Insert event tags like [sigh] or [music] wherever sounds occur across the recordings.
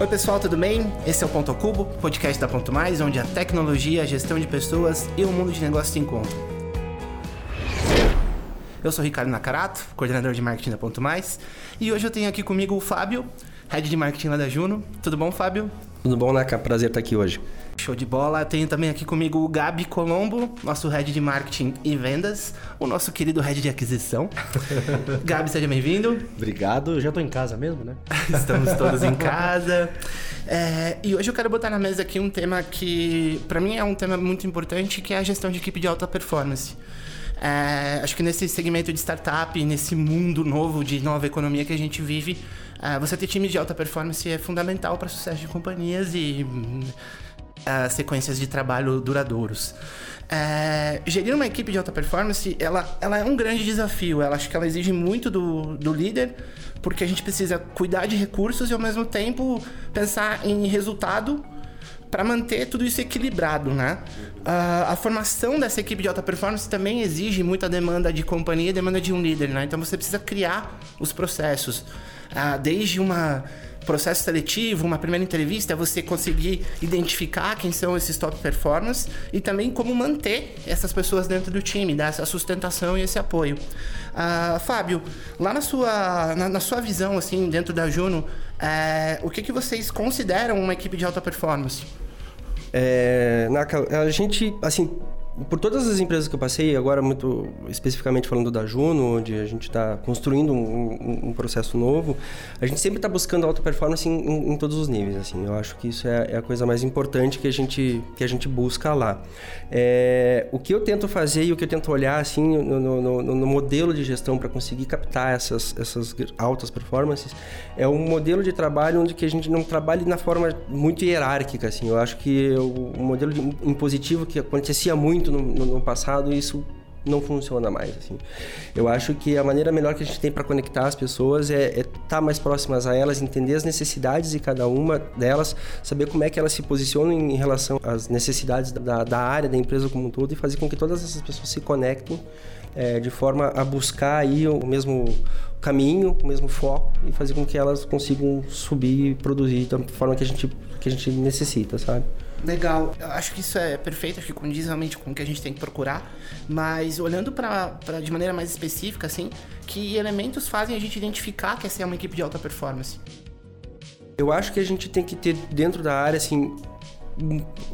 Oi pessoal, tudo bem? Esse é o Ponto ao Cubo, podcast da Ponto Mais, onde a tecnologia, a gestão de pessoas e o mundo de negócios se encontram. Eu sou Ricardo Nakarato, coordenador de marketing da Ponto Mais, e hoje eu tenho aqui comigo o Fábio, head de marketing lá da Juno. Tudo bom, Fábio? Tudo bom, Naka? Prazer estar aqui hoje. Show de bola. Tenho também aqui comigo o Gabi Colombo, nosso head de marketing e vendas, o nosso querido head de aquisição. [laughs] Gabi, seja bem-vindo. Obrigado, já estou em casa mesmo, né? [laughs] [laughs] Estamos todos em casa. É, e hoje eu quero botar na mesa aqui um tema que, para mim, é um tema muito importante, que é a gestão de equipe de alta performance. É, acho que nesse segmento de startup, nesse mundo novo de nova economia que a gente vive, é, você ter times de alta performance é fundamental para o sucesso de companhias e uh, sequências de trabalho duradouros. É, gerir uma equipe de alta performance, ela, ela é um grande desafio. Ela acho que ela exige muito do, do líder, porque a gente precisa cuidar de recursos e ao mesmo tempo pensar em resultado para manter tudo isso equilibrado, né? Uh, a formação dessa equipe de alta performance também exige muita demanda de companhia, demanda de um líder, né? Então você precisa criar os processos, uh, desde uma processo seletivo, uma primeira entrevista, é você conseguir identificar quem são esses top performers e também como manter essas pessoas dentro do time, dar essa sustentação e esse apoio. Uh, Fábio, lá na sua, na, na, sua visão, assim, dentro da Juno, é, o que, que vocês consideram uma equipe de alta performance? É, Naka, a gente, assim, por todas as empresas que eu passei, agora muito especificamente falando da Juno, onde a gente está construindo um, um, um, processo novo, a gente sempre está buscando alta performance em, em, em, todos os níveis. Assim, eu acho que isso é, é, a coisa mais importante que a gente que a gente busca lá. É, o que eu tento fazer e o que eu tento olhar assim no, no, no, no modelo de gestão para conseguir captar essas, essas altas performances é um modelo de trabalho onde que a gente não trabalhe na forma muito hierárquica. Assim, eu acho que o, modelo de, impositivo que acontecia muito muito no, no, passado e isso não funciona mais assim. Eu acho que a maneira melhor que a gente tem para conectar as pessoas é estar é tá mais próximas a elas, entender as necessidades de cada uma delas, saber como é que elas se posicionam em relação às necessidades da, da área, da empresa como um todo e fazer com que todas essas pessoas se conectem é, de forma a buscar aí o mesmo caminho, o mesmo foco e fazer com que elas consigam subir e produzir da forma que a gente que a gente necessita, sabe? Legal, eu acho que isso é perfeito, acho que condiz realmente com o que a gente tem que procurar, mas olhando para de maneira mais específica, assim, que elementos fazem a gente identificar que essa é uma equipe de alta performance? Eu acho que a gente tem que ter dentro da área, assim,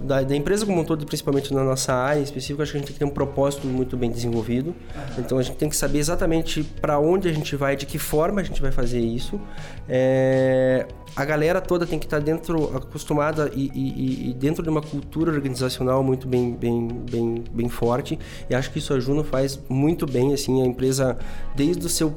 da, da, empresa como um todo, principalmente na nossa área em específico, acho que a gente tem que ter um propósito muito bem desenvolvido. Então a gente tem que saber exatamente para onde a gente vai, de que forma a gente vai fazer isso. É, a galera toda tem que estar tá dentro, acostumada e, e, e, dentro de uma cultura organizacional muito bem, bem, bem, bem forte. E acho que isso a Juno faz muito bem, assim, a empresa desde o seu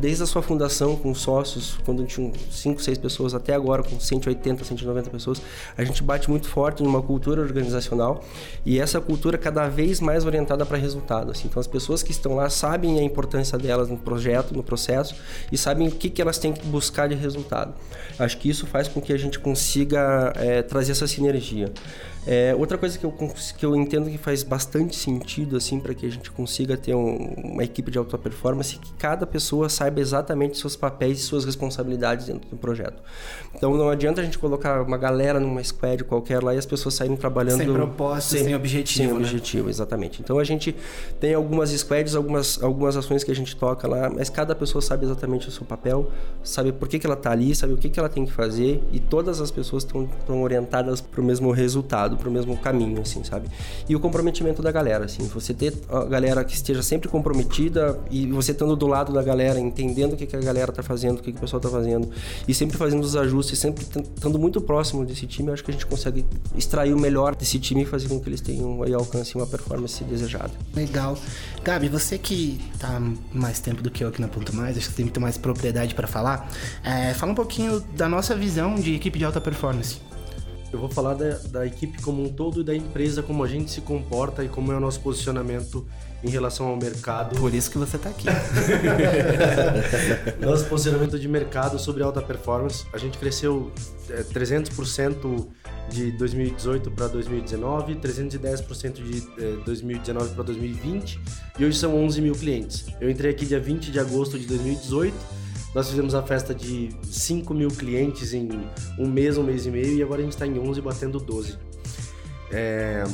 desde a sua fundação com sócios, quando tinham 5, 6 pessoas, até agora com 180, 190 pessoas, a gente bate muito forte numa cultura organizacional e essa cultura cada vez mais orientada para resultado. Assim. Então as pessoas que estão lá sabem a importância delas no projeto, no processo e sabem o que, que elas têm que buscar de resultado. Acho que isso faz com que a gente consiga é, trazer essa sinergia. É, outra coisa que eu, que eu entendo que faz bastante sentido assim para que a gente consiga ter um, uma equipe de alta performance é que cada pessoa saiba exatamente seus papéis e suas responsabilidades dentro do projeto. Então não adianta a gente colocar uma galera numa squad qualquer lá e as pessoas saírem trabalhando sem propósito, sem, sem objetivo. Sem né? objetivo, exatamente. Então a gente tem algumas squads, algumas, algumas ações que a gente toca lá, mas cada pessoa sabe exatamente o seu papel, sabe por que, que ela está ali, sabe o que, que ela tem que fazer e todas as pessoas estão orientadas para o mesmo resultado para o mesmo caminho, assim, sabe? E o comprometimento da galera, assim, você ter a galera que esteja sempre comprometida e você estando do lado da galera, entendendo o que, que a galera tá fazendo, o que, que o pessoal tá fazendo e sempre fazendo os ajustes, sempre estando muito próximo desse time, acho que a gente consegue extrair o melhor desse time e fazer com que eles tenham e alcancem uma performance desejada. Legal. Gabi, você que tá mais tempo do que eu aqui na Ponto Mais, acho que tem muito mais propriedade para falar, é, fala um pouquinho da nossa visão de equipe de alta performance. Eu vou falar da, da, equipe como um todo e da empresa, como a gente se comporta e como é o nosso posicionamento em relação ao mercado. Por isso que você está aqui. [laughs] nosso posicionamento de mercado sobre alta performance. A gente cresceu é, 300% de 2018 para 2019, 310% de é, 2019 para 2020 e hoje são 11 mil clientes. Eu entrei aqui dia 20 de agosto de 2018 Nós fizemos a festa de 5 mil clientes em um mês, um mês e meio, e agora a gente está em 11 batendo 12. É,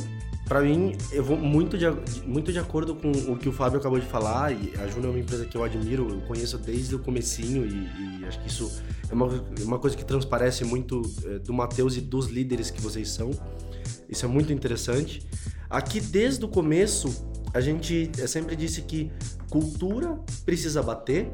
para mim, eu vou muito de, muito de acordo com o que o Fábio acabou de falar, e a Juno é uma empresa que eu admiro, eu conheço desde o comecinho, e, e acho que isso é uma, uma coisa que transparece muito é, do Matheus e dos líderes que vocês são. Isso é muito interessante. Aqui, desde o começo, a gente sempre disse que cultura precisa bater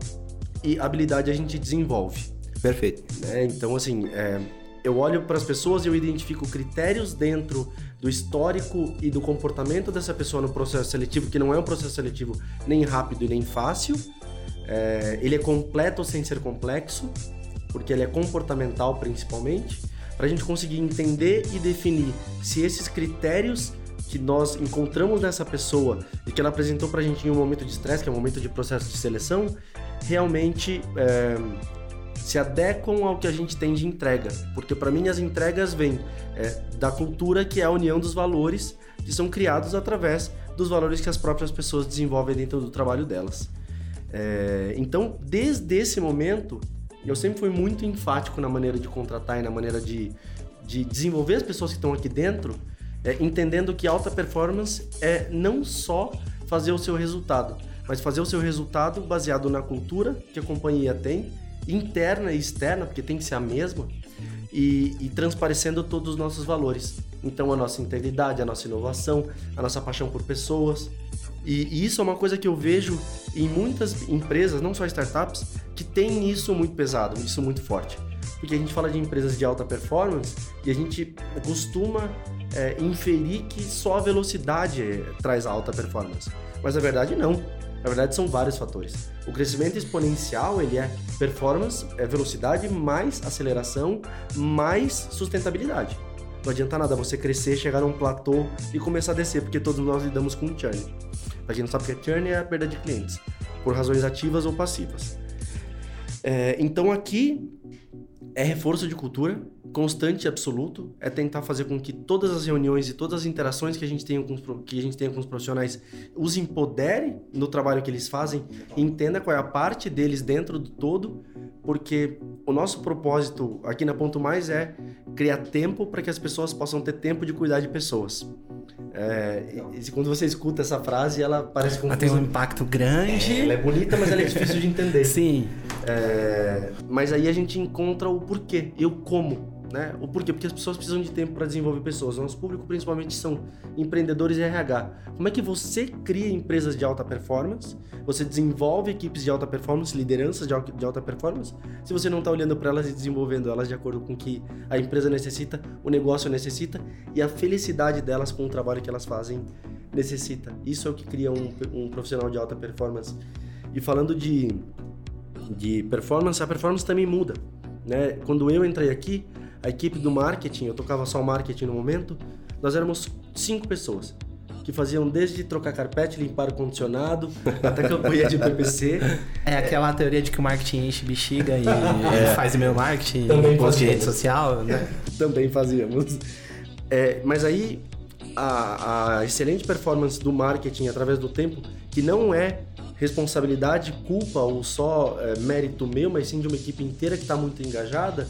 e habilidade a gente desenvolve. Perfeito. Né? Então, assim, é, eu olho para as pessoas e eu identifico critérios dentro do histórico e do comportamento dessa pessoa no processo seletivo, que não é um processo seletivo nem rápido e nem fácil. É, ele é completo sem ser complexo, porque ele é comportamental principalmente, para a gente conseguir entender e definir se esses critérios que nós encontramos nessa pessoa e que ela apresentou para a gente em um momento de estresse, que é um momento de processo de seleção, realmente é, se adequam ao que a gente tem de entrega. Porque para mim as entregas vêm é, da cultura que é a união dos valores que são criados através dos valores que as próprias pessoas desenvolvem dentro do trabalho delas. É, então, desde esse momento, eu sempre fui muito enfático na maneira de contratar e na maneira de, de desenvolver as pessoas que estão aqui dentro, é, entendendo que alta performance é não só fazer o seu resultado, mas fazer o seu resultado baseado na cultura que a companhia tem interna e externa, porque tem que ser a mesma, e, e transparecendo todos os nossos valores. Então, a nossa integridade, a nossa inovação, a nossa paixão por pessoas. E, e, isso é uma coisa que eu vejo em muitas empresas, não só startups, que tem isso muito pesado, isso muito forte. Porque a gente fala de empresas de alta performance e a gente costuma é, inferir que só a velocidade traz alta performance. Mas na verdade, não. Na verdade, são vários fatores. O crescimento exponencial, ele é performance, é velocidade, mais aceleração, mais sustentabilidade. Não adianta nada você crescer, chegar num platô e começar a descer, porque todos nós lidamos com churn. Pra quem não sabe o que é churn, é a perda de clientes, por razões ativas ou passivas. É, então aqui é reforço de cultura, constante e absoluto, é tentar fazer com que todas as reuniões e todas as interações que a gente tenha com os, que a gente tenha com os profissionais os empodere no trabalho que eles fazem, entenda qual é a parte deles dentro do todo, porque o nosso propósito aqui na Ponto Mais é criar tempo para que as pessoas possam ter tempo de cuidar de pessoas. É, e, quando você escuta essa frase, ela parece com. Ela tem um impacto grande. É, ela é bonita, mas ela é difícil de entender. [laughs] Sim. É, mas aí a gente encontra o porquê e o como. Né? O porquê? Porque as pessoas precisam de tempo para desenvolver pessoas. Nosso público principalmente são empreendedores e RH. Como é que você cria empresas de alta performance? Você desenvolve equipes de alta performance, lideranças de alta performance, se você não está olhando para elas e desenvolvendo elas de acordo com o que a empresa necessita, o negócio necessita e a felicidade delas com o trabalho que elas fazem necessita. Isso é o que cria um, um profissional de alta performance. E falando de, de performance, a performance também muda. Né? Quando eu entrei aqui, a equipe do marketing, eu tocava só o marketing no momento, nós éramos cinco pessoas que faziam desde trocar carpete, limpar o condicionado, [laughs] até campanha de PPC. É aquela teoria de que o marketing enche bexiga e [laughs] é. faz e-mail marketing, Também post de rede social, né? [laughs] Também fazíamos. É, mas aí, a, a excelente performance do marketing através do tempo, que não é responsabilidade, culpa ou só é, mérito meu, mas sim de uma equipe inteira que está muito engajada,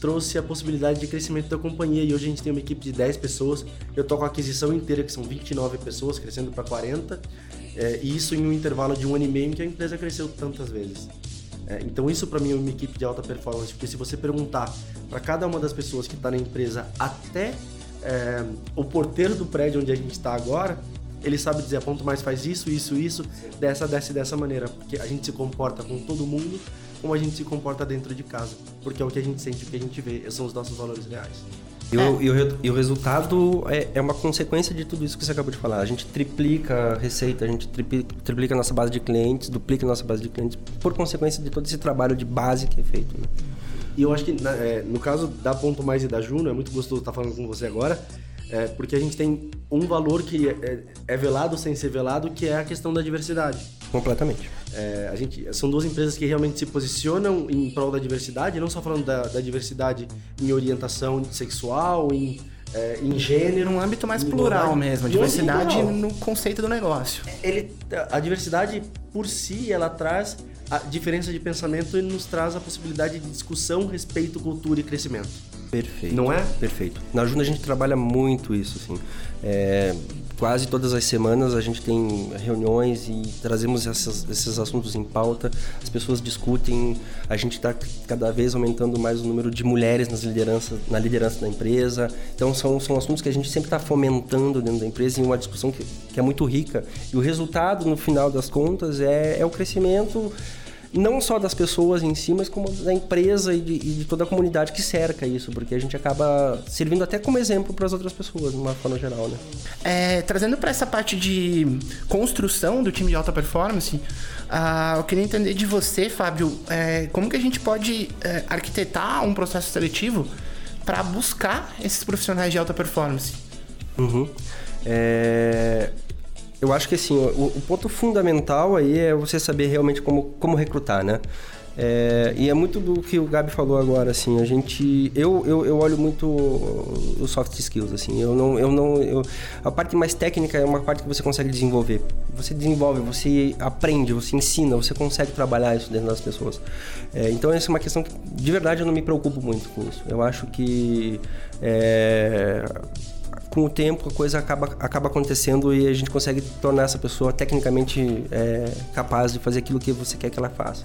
trouxe a possibilidade de crescimento da companhia e hoje a gente tem uma equipe de 10 pessoas. Eu toco a aquisição inteira, que são 29 pessoas, crescendo para 40, é, e isso em um intervalo de um ano e meio em que a empresa cresceu tantas vezes. É, então isso para mim é uma equipe de alta performance, porque se você perguntar para cada uma das pessoas que está na empresa até é, o porteiro do prédio onde a gente está agora, ele sabe dizer, a ponto mais faz isso, isso, isso, dessa, dessa e dessa maneira, porque a gente se comporta com todo mundo como a gente se comporta dentro de casa. Porque é o que a gente sente, o que a gente vê, são os nossos valores reais. E, o, e, o, e o resultado é, é, uma consequência de tudo isso que você acabou de falar. A gente triplica a receita, a gente triplica, triplica a nossa base de clientes, duplica a nossa base de clientes, por consequência de todo esse trabalho de base que é feito. Né? E eu acho que, é, no caso da Ponto Mais e da Juno, é muito gostoso estar falando com você agora, é, porque a gente tem um valor que é, é, é, velado sem ser velado, que é a questão da diversidade. Completamente. É, a gente, são duas empresas que realmente se posicionam em prol da diversidade, não só falando da, da diversidade em orientação sexual, em é, em gênero. Num âmbito mais plural mesmo, diversidade plural. no conceito do negócio. Ele, a diversidade por si, ela traz a diferença de pensamento e nos traz a possibilidade de discussão, respeito, cultura e crescimento. Perfeito. Não é? Perfeito. Na Juna a gente trabalha muito isso, assim. É, quase todas as semanas a gente tem reuniões e trazemos essas- esses assuntos em pauta. As pessoas discutem. A gente está cada vez aumentando mais o número de mulheres nas lideranças, na liderança da empresa. Então são, são assuntos que a gente sempre está fomentando dentro da empresa em uma discussão que, que é muito rica. E o resultado, no final das contas, é, é o crescimento não só das pessoas em si, mas como da empresa e de, e de toda a comunidade que cerca isso, porque a gente acaba servindo até como exemplo para as outras pessoas, de uma forma geral, né? É, trazendo para essa parte de construção do time de alta performance, ah, eu queria entender de você, Fábio, é, como que a gente pode é, arquitetar um processo seletivo para buscar esses profissionais de alta performance? Uhum. É, Eu acho que assim, o, o ponto fundamental aí é você saber realmente como, como recrutar, né? É, e é muito do que o Gabi falou agora, assim, a gente... Eu, eu, eu olho muito os soft skills, assim, eu não... Eu não eu, a parte mais técnica é uma parte que você consegue desenvolver. Você desenvolve, você aprende, você ensina, você consegue trabalhar isso dentro das pessoas. É, então, essa é uma questão que, de verdade, eu não me preocupo muito com isso. Eu acho que... É, com o tempo a coisa acaba, acaba acontecendo e a gente consegue tornar essa pessoa tecnicamente é, capaz de fazer aquilo que você quer que ela faça.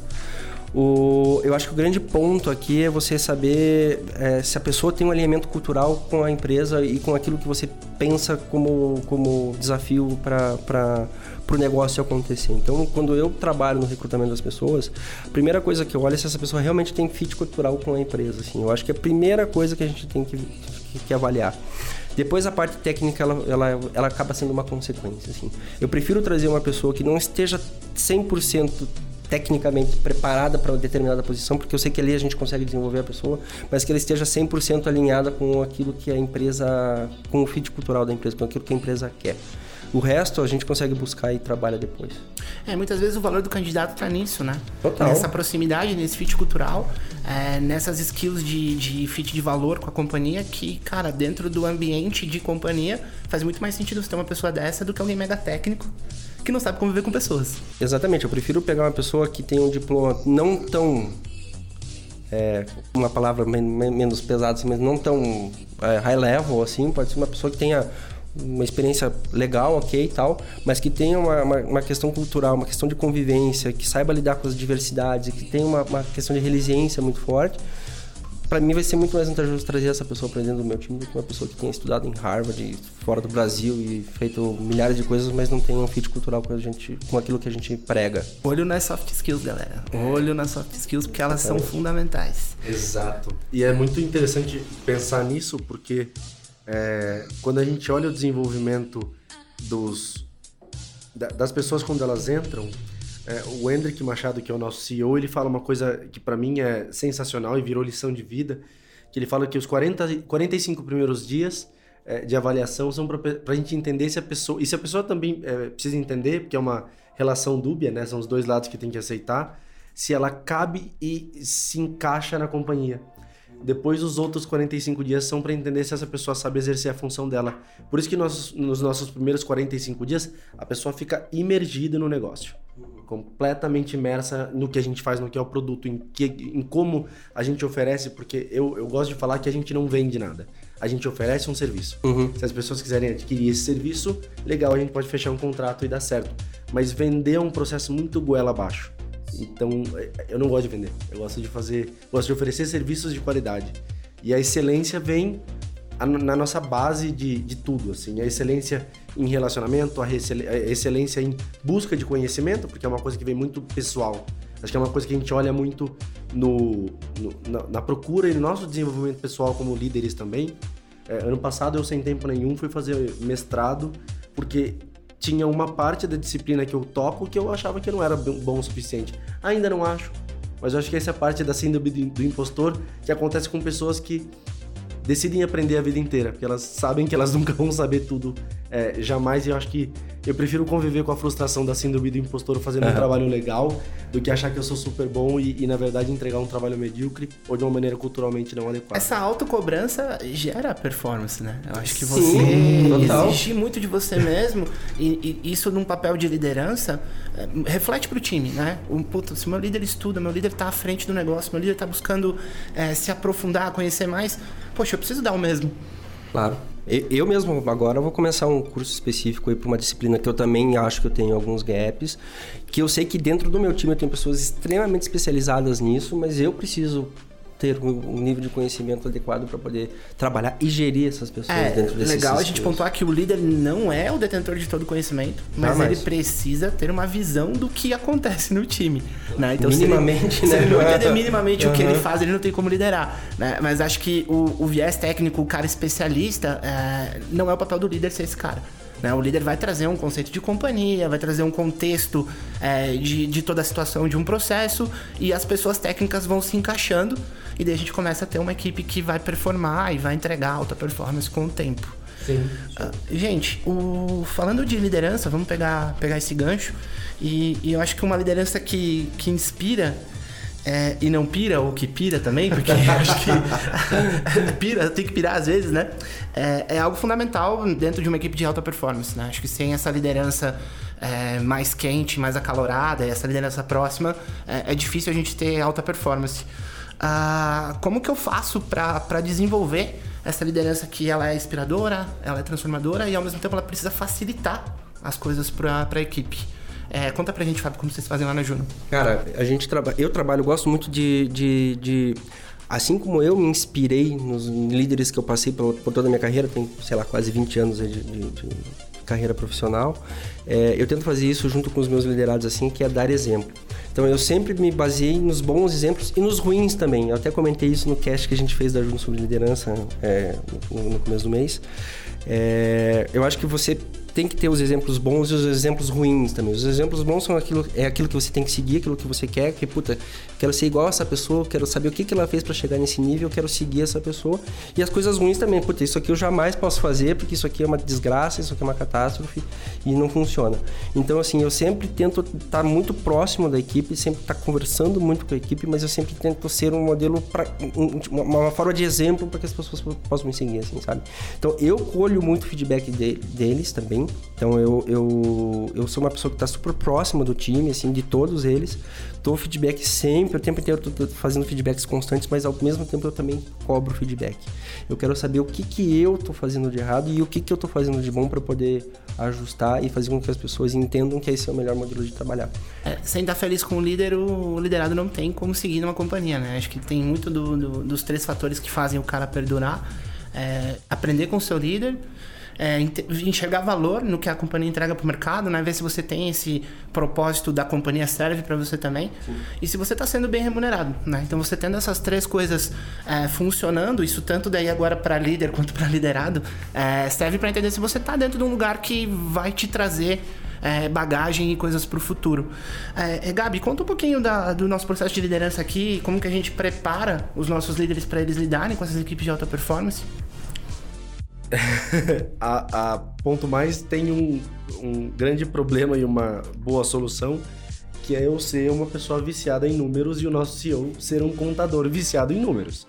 O, eu acho que o grande ponto aqui é você saber é, se a pessoa tem um alinhamento cultural com a empresa e com aquilo que você pensa como, como desafio para o negócio acontecer. Então, quando eu trabalho no recrutamento das pessoas, a primeira coisa que eu olho é se essa pessoa realmente tem fit cultural com a empresa. Assim. Eu acho que é a primeira coisa que a gente tem que, que, que avaliar. Depois a parte técnica ela, ela, ela acaba sendo uma consequência. Assim. Eu prefiro trazer uma pessoa que não esteja 100% tecnicamente preparada para uma determinada posição, porque eu sei que ali a gente consegue desenvolver a pessoa, mas que ela esteja 100% alinhada com aquilo que a empresa, com o fit cultural da empresa, com aquilo que a empresa quer. O resto a gente consegue buscar e trabalha depois. É, muitas vezes o valor do candidato tá nisso, né? Total. Nessa proximidade, nesse fit cultural, é, nessas skills de, de fit de valor com a companhia, que, cara, dentro do ambiente de companhia, faz muito mais sentido você ter uma pessoa dessa do que alguém mega técnico que não sabe conviver com pessoas. Exatamente, eu prefiro pegar uma pessoa que tem um diploma não tão. É, uma palavra men men menos pesada, assim, mas não tão é, high level assim. Pode ser uma pessoa que tenha uma experiência legal, ok e tal, mas que tenha uma, uma, uma, questão cultural, uma questão de convivência, que saiba lidar com as diversidades, que tenha uma, uma questão de resiliência muito forte. Para mim vai ser muito mais vantajoso trazer essa pessoa para dentro do meu time do que uma pessoa que tenha estudado em Harvard, fora do Brasil e feito milhares de coisas, mas não tem um fit cultural com a gente, com aquilo que a gente prega. Olho nas soft skills, galera. Olho nas soft skills porque elas são fundamentais. Exato. E é muito interessante pensar nisso porque é, quando a gente olha o desenvolvimento dos, da, das pessoas quando elas entram, é, o Hendrik Machado, que é o nosso CEO, ele fala uma coisa que para mim é sensacional e virou lição de vida, que ele fala que os 40, 45 primeiros dias é, de avaliação são para a gente entender se a pessoa... E se a pessoa também é, precisa entender, porque é uma relação dúbia, né? São os dois lados que tem que aceitar, se ela cabe e se encaixa na companhia. Depois, os outros 45 dias são para entender se essa pessoa sabe exercer a função dela. Por isso que nós, nos nossos primeiros 45 dias, a pessoa fica imergida no negócio. Completamente imersa no que a gente faz, no que é o produto, em, que, em como a gente oferece, porque eu, eu gosto de falar que a gente não vende nada. A gente oferece um serviço. Uhum. Se as pessoas quiserem adquirir esse serviço, legal, a gente pode fechar um contrato e dar certo. Mas vender é um processo muito goela abaixo. Então, eu não gosto de vender. Eu gosto de fazer, gosto de oferecer serviços de qualidade. E a excelência vem na nossa base de, de tudo, assim. A excelência em relacionamento, a, a excelência em busca de conhecimento, porque é uma coisa que vem muito pessoal. Acho que é uma coisa que a gente olha muito no, no na, na, procura e no nosso desenvolvimento pessoal como líderes também. É, ano passado eu sem tempo nenhum fui fazer mestrado porque tinha uma parte da disciplina que eu toco que eu achava que não era bom o suficiente. Ainda não acho, mas eu acho que essa é a parte da síndrome do impostor que acontece com pessoas que decidem aprender a vida inteira, porque elas sabem que elas [laughs] nunca vão saber tudo É, jamais eu acho que eu prefiro conviver com a frustração da síndrome do impostor fazendo uhum. um trabalho legal do que achar que eu sou super bom e, e, na verdade, entregar um trabalho medíocre ou de uma maneira culturalmente não adequada. Essa autocobrança gera performance, né? Eu acho que você Sim, exigir muito de você mesmo e, e, isso num papel de liderança é, reflete pro time, né? Um, puta, se meu líder estuda, meu líder tá à frente do negócio, meu líder tá buscando é, se aprofundar, conhecer mais, poxa, eu preciso dar o mesmo. Claro. Eu mesmo agora vou começar um curso específico para uma disciplina que eu também acho que eu tenho alguns gaps, que eu sei que dentro do meu time eu tenho pessoas extremamente especializadas nisso, mas eu preciso ter um nível de conhecimento adequado para poder trabalhar e gerir essas pessoas é, dentro desse legal a gente pontuar que o líder não é o detentor de todo conhecimento, mas ele precisa ter uma visão do que acontece no time, né? Então, minimamente, se ele, né? Se ele não entender minimamente uhum. o que ele faz, ele não tem como liderar, né? Mas acho que o, o viés técnico, o cara especialista, é, não é o papel do líder ser esse cara. Né? O líder vai trazer um conceito de companhia, vai trazer um contexto é, de, de toda a situação de um processo e as pessoas técnicas vão se encaixando e daí a gente começa a ter uma equipe que vai performar e vai entregar alta performance com o tempo. Sim. Uh, gente, o, falando de liderança, vamos pegar, pegar esse gancho. E, e eu acho que uma liderança que, que inspira é, e não pira, ou que pira também, porque acho que [laughs] pira, tem que pirar às vezes, né? É, é, algo fundamental dentro de uma equipe de alta performance, né? Acho que sem essa liderança é, mais quente, mais acalorada, essa liderança próxima, é, é difícil a gente ter alta performance. Ah, como que eu faço para desenvolver essa liderança que ela é inspiradora, ela é transformadora e ao mesmo tempo ela precisa facilitar as coisas para a equipe? É, conta pra gente, Fábio, como vocês fazem lá na Juno. Cara, a gente trabalha. Eu trabalho, gosto muito de, de, de. Assim como eu me inspirei nos líderes que eu passei por, por toda a minha carreira, tem, sei lá, quase 20 anos de, de, de carreira profissional, é, eu tento fazer isso junto com os meus liderados, assim, que é dar exemplo. Então eu sempre me baseei nos bons exemplos e nos ruins também. Eu até comentei isso no cast que a gente fez da Juno sobre liderança é, no, no, começo do mês. É, eu acho que você tem que ter os exemplos bons e os exemplos ruins também. Os exemplos bons são aquilo, é aquilo que você tem que seguir, aquilo que você quer, que puta, quero ser igual a essa pessoa, quero saber o que, que ela fez para chegar nesse nível, quero seguir essa pessoa. E as coisas ruins também, puta, isso aqui eu jamais posso fazer porque isso aqui é uma desgraça, isso aqui é uma catástrofe e não funciona. Então, assim, eu sempre tento estar muito próximo da equipe, sempre estar conversando muito com a equipe, mas eu sempre tento ser um modelo para uma forma de exemplo para que as pessoas possam me seguir, assim, sabe? Então, eu colho muito feedback de, deles também. Então, eu, eu, eu sou uma pessoa que está super próxima do time, assim, de todos eles. Dou feedback sempre, o tempo inteiro estou fazendo feedbacks constantes, mas ao mesmo tempo eu também cobro feedback. Eu quero saber o que, que eu estou fazendo de errado e o que, que eu estou fazendo de bom para poder ajustar e fazer com que as pessoas entendam que esse é o melhor modelo de trabalhar. É, sem estar feliz com o líder, o liderado não tem como seguir numa companhia, né? Acho que tem muito do, do, dos três fatores que fazem o cara perdurar. É, aprender com o seu líder, é, enxergar valor no que a companhia entrega para o mercado, né? ver se você tem esse propósito da companhia serve para você também Sim. e se você está sendo bem remunerado. Né? Então, você tendo essas três coisas é, funcionando, isso tanto daí agora para líder quanto para liderado, é, serve para entender se você está dentro de um lugar que vai te trazer é, bagagem e coisas para o futuro. É, é, Gabi, conta um pouquinho da, do nosso processo de liderança aqui, como que a gente prepara os nossos líderes para eles lidarem com essas equipes de alta performance. [laughs] a, a, Ponto Mais tem um, um grande problema e uma boa solução, que é eu ser uma pessoa viciada em números e o nosso CEO ser um contador viciado em números.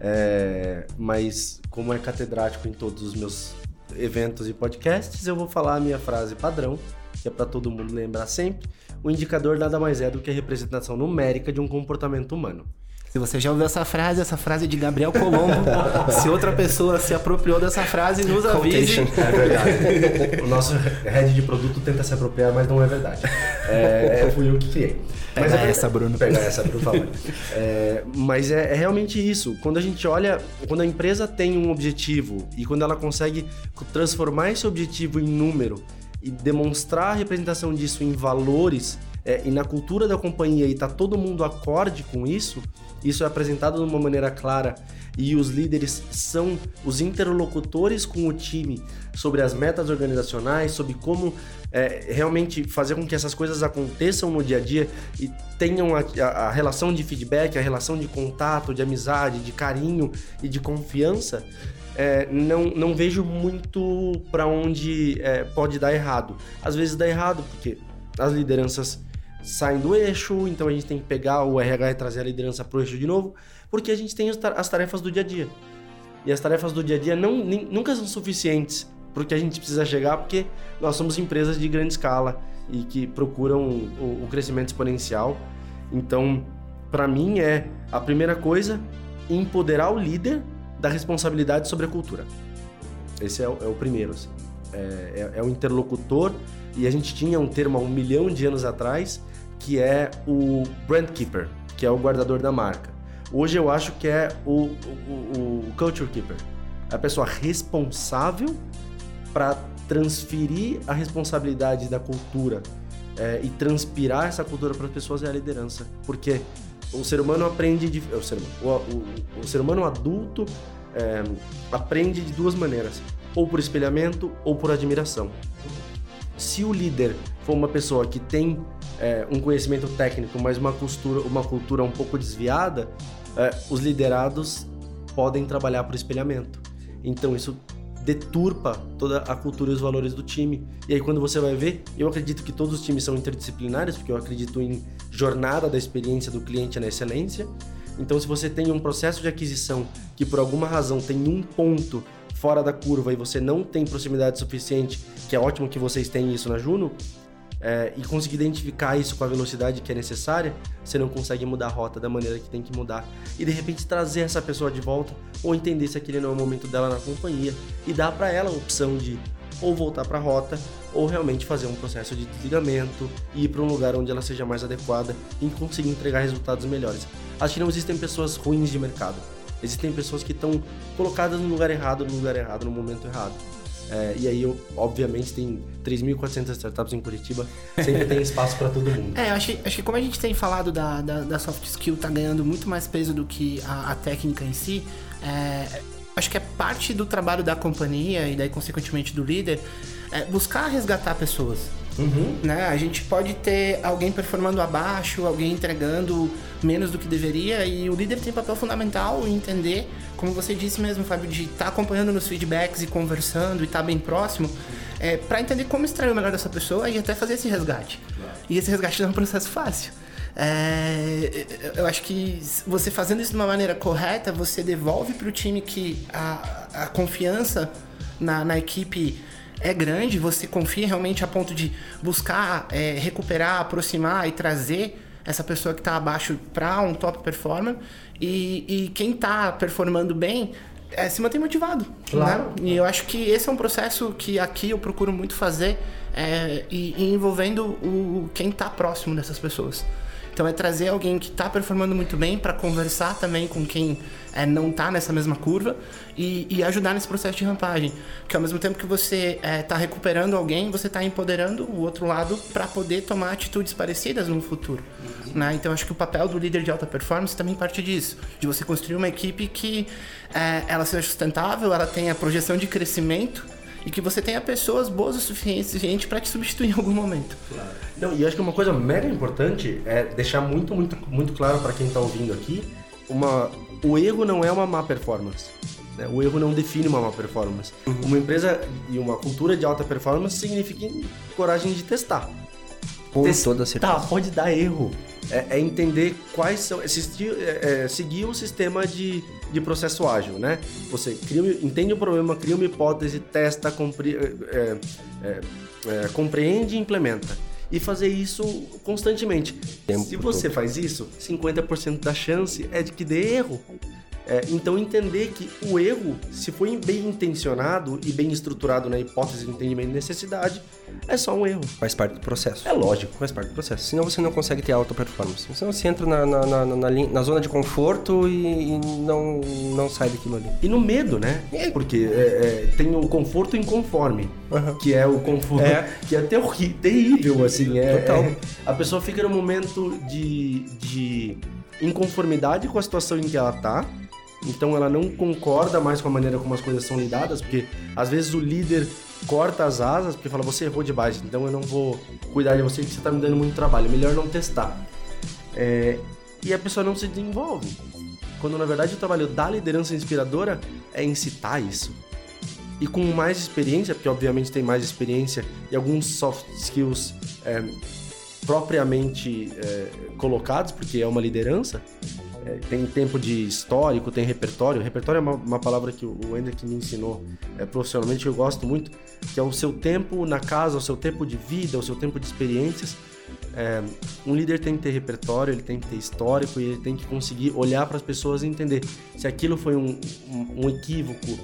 É, mas como é catedrático em todos os meus eventos e podcasts, eu vou falar a minha frase padrão, que é para todo mundo lembrar sempre. O indicador nada mais é do que a representação numérica de um comportamento humano. Se você já ouviu essa frase, essa frase é de Gabriel Colombo. [laughs] se outra pessoa se apropriou dessa frase, nos avise. É verdade. [laughs] o nosso head de produto tenta se apropriar, mas não é verdade. É, é fui eu que criei. Pega mas é, essa, Bruno. Pega essa, Bruno, favor. É, mas é, é, realmente isso. Quando a gente olha, quando a empresa tem um objetivo e quando ela consegue transformar esse objetivo em número e demonstrar a representação disso em valores é, e na cultura da companhia e tá todo mundo acorde com isso, isso é apresentado de uma maneira clara e os líderes são os interlocutores com o time sobre as metas organizacionais, sobre como é, realmente fazer com que essas coisas aconteçam no dia a dia e tenham a, a, a relação de feedback, a relação de contato, de amizade, de carinho e de confiança é, não, não vejo muito para onde é, pode dar errado. Às vezes dá errado, porque as lideranças saem do eixo, então a gente tem que pegar o RH e trazer a liderança pro eixo de novo, porque a gente tem as tarefas do dia a dia. E as tarefas do dia a dia não, nem, nunca são suficientes porque a gente precisa chegar, porque nós somos empresas de grande escala e que procuram o, o crescimento exponencial. Então, para mim é a primeira coisa empoderar o líder da responsabilidade sobre a cultura. Esse é o, é o primeiro. Assim. É, é, é, o interlocutor e a gente tinha um termo há um milhão de anos atrás que é o brand keeper, que é o guardador da marca. Hoje eu acho que é o, o, o culture keeper, a pessoa responsável para transferir a responsabilidade da cultura é, e transpirar essa cultura para as pessoas é a liderança, porque o ser humano aprende de, o, ser, o, o, o ser humano adulto é, aprende de duas maneiras, ou por espelhamento ou por admiração. Se o líder for uma pessoa que tem é, um conhecimento técnico, mas uma cultura, uma cultura um pouco desviada, é, os liderados podem trabalhar por espelhamento. Então isso deturpa toda a cultura e os valores do time. E aí quando você vai ver, eu acredito que todos os times são interdisciplinares, porque eu acredito em jornada da experiência do cliente na excelência. Então se você tem um processo de aquisição que por alguma razão tem um ponto fora da curva e você não tem proximidade suficiente, que é ótimo que vocês tenham isso na Juno, é, e conseguir identificar isso com a velocidade que é necessária, você não consegue mudar a rota da maneira que tem que mudar. E de repente trazer essa pessoa de volta, ou entender se aquele não é o momento dela na companhia, e dar para ela a opção de ou voltar para a rota, ou realmente fazer um processo de desligamento e ir para um lugar onde ela seja mais adequada e conseguir entregar resultados melhores. Acho que não existem pessoas ruins de mercado. Existem pessoas que estão colocadas no lugar errado, no lugar errado, no momento errado. É, e aí, eu, obviamente, tem 3.400 startups em Curitiba, sempre tem espaço para todo mundo. [laughs] É, acho, acho que como a gente tem falado da, da, da soft skill tá ganhando muito mais peso do que a, a técnica em si, é, acho que é parte do trabalho da companhia e daí, consequentemente, do líder, é buscar resgatar pessoas. Uhum. Né? A gente pode ter alguém performando abaixo, alguém entregando menos do que deveria, e o líder tem papel fundamental em entender, como você disse mesmo, Fábio, de estar tá acompanhando nos feedbacks e conversando e estar tá bem próximo, é, para entender como extrair o melhor dessa pessoa e até fazer esse resgate. E esse resgate não é um processo fácil. É, eu acho que você fazendo isso de uma maneira correta, você devolve para o time que a, a confiança na, na equipe é grande, você confia realmente a ponto de buscar é, recuperar, aproximar e trazer essa pessoa que está abaixo para um top performer e, e quem está performando bem é, se mantém motivado. Claro. Né? E eu acho que esse é um processo que aqui eu procuro muito fazer é, e, e, envolvendo o, quem está próximo dessas pessoas. Então é trazer alguém que está performando muito bem para conversar também com quem é, não está nessa mesma curva e, e, ajudar nesse processo de rampagem. Porque ao mesmo tempo que você está é, tá recuperando alguém, você está empoderando o outro lado para poder tomar atitudes parecidas no futuro. Uhum. Né? Então acho que o papel do líder de alta performance também parte disso, de você construir uma equipe que é, ela seja sustentável, ela tenha projeção de crescimento e que você tenha pessoas boas o suficiente para te substituir em algum momento. Claro. Não, e acho que uma coisa mega importante é deixar muito, muito, muito claro para quem está ouvindo aqui, uma, o erro não é uma má performance. Né? O erro não define uma má performance. Uhum. Uma empresa e uma cultura de alta performance significa coragem de testar. Com toda certeza. pode dar erro. É, é entender quais são. Assistir, é, é, seguir o sistema de, de processo ágil, né? Você cria, entende o problema, cria uma hipótese, testa, compre, é, é, é, compreende e implementa. E fazer isso constantemente. Tempo Se você todo. faz isso, 50% da chance é de que dê erro. É, então entender que o erro, se for bem intencionado e bem estruturado na hipótese de entendimento e necessidade, é só um erro. Faz parte do processo. É lógico. Faz parte do processo. Senão você não consegue ter alta performance. Senão você entra na, na, na, na, na zona de conforto e, e, não, não sai daquilo ali. E no medo, né? Porque é, é, tem o conforto inconforme, uhum. que é o conforto é. [laughs] que é terrível, assim. É, Total. É, a pessoa fica no momento de, de inconformidade com a situação em que ela tá então ela não concorda mais com a maneira como as coisas são lidadas, porque às vezes o líder corta as asas porque fala, você errou de então eu não vou cuidar de você porque você está me dando muito trabalho, melhor não testar. É... E a pessoa não se desenvolve. Quando na verdade o trabalho da liderança inspiradora é incitar isso. E com mais experiência, porque obviamente tem mais experiência e alguns soft skills é, propriamente é, colocados, porque é uma liderança, é, tem tempo de histórico, tem repertório. Repertório é uma, uma palavra que o Hendrick me ensinou é, profissionalmente, que eu gosto muito, que é o seu tempo na casa, o seu tempo de vida, o seu tempo de experiências. É, um líder tem que ter repertório, ele tem que ter histórico e ele tem que conseguir olhar para as pessoas e entender se aquilo foi um, um, um equívoco